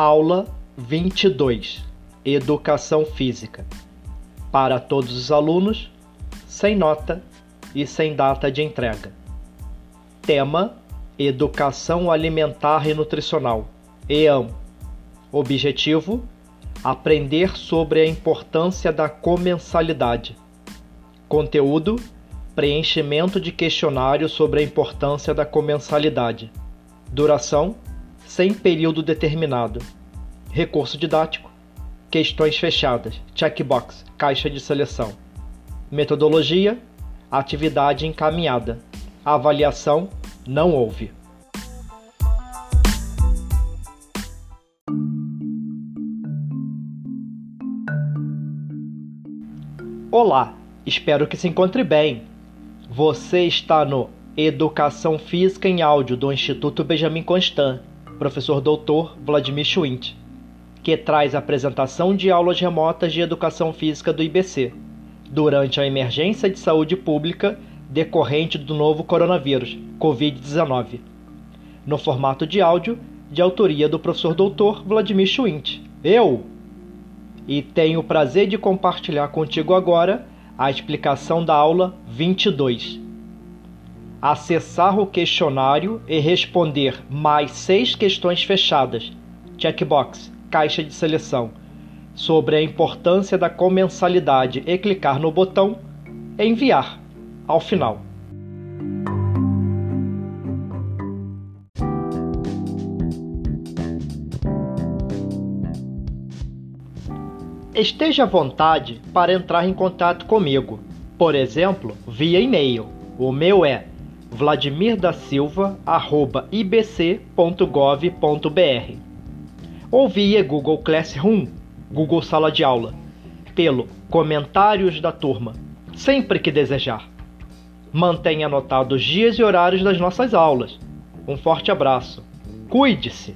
Aula 22 Educação Física para todos os alunos, sem nota e sem data de entrega. Tema: Educação Alimentar e Nutricional. EAM. Objetivo: aprender sobre a importância da comensalidade. Conteúdo: preenchimento de questionário sobre a importância da comensalidade. Duração: sem período determinado. Recurso didático: questões fechadas, checkbox, caixa de seleção. Metodologia: atividade encaminhada. Avaliação: não houve. Olá, espero que se encontre bem. Você está no Educação Física em Áudio do Instituto Benjamin Constant professor doutor Vladimir Schwint, que traz a apresentação de aulas remotas de educação física do IBC, durante a emergência de saúde pública decorrente do novo coronavírus, Covid-19, no formato de áudio de autoria do professor doutor Vladimir Schwint. Eu! E tenho o prazer de compartilhar contigo agora a explicação da aula 22 acessar o questionário e responder mais seis questões fechadas, checkbox, caixa de seleção, sobre a importância da comensalidade e clicar no botão Enviar ao final. Esteja à vontade para entrar em contato comigo, por exemplo, via e-mail. O meu é vladimirdasilva@ibc.gov.br ou via Google Classroom, Google Sala de Aula, pelo Comentários da Turma, sempre que desejar. Mantenha anotados os dias e horários das nossas aulas. Um forte abraço. Cuide-se!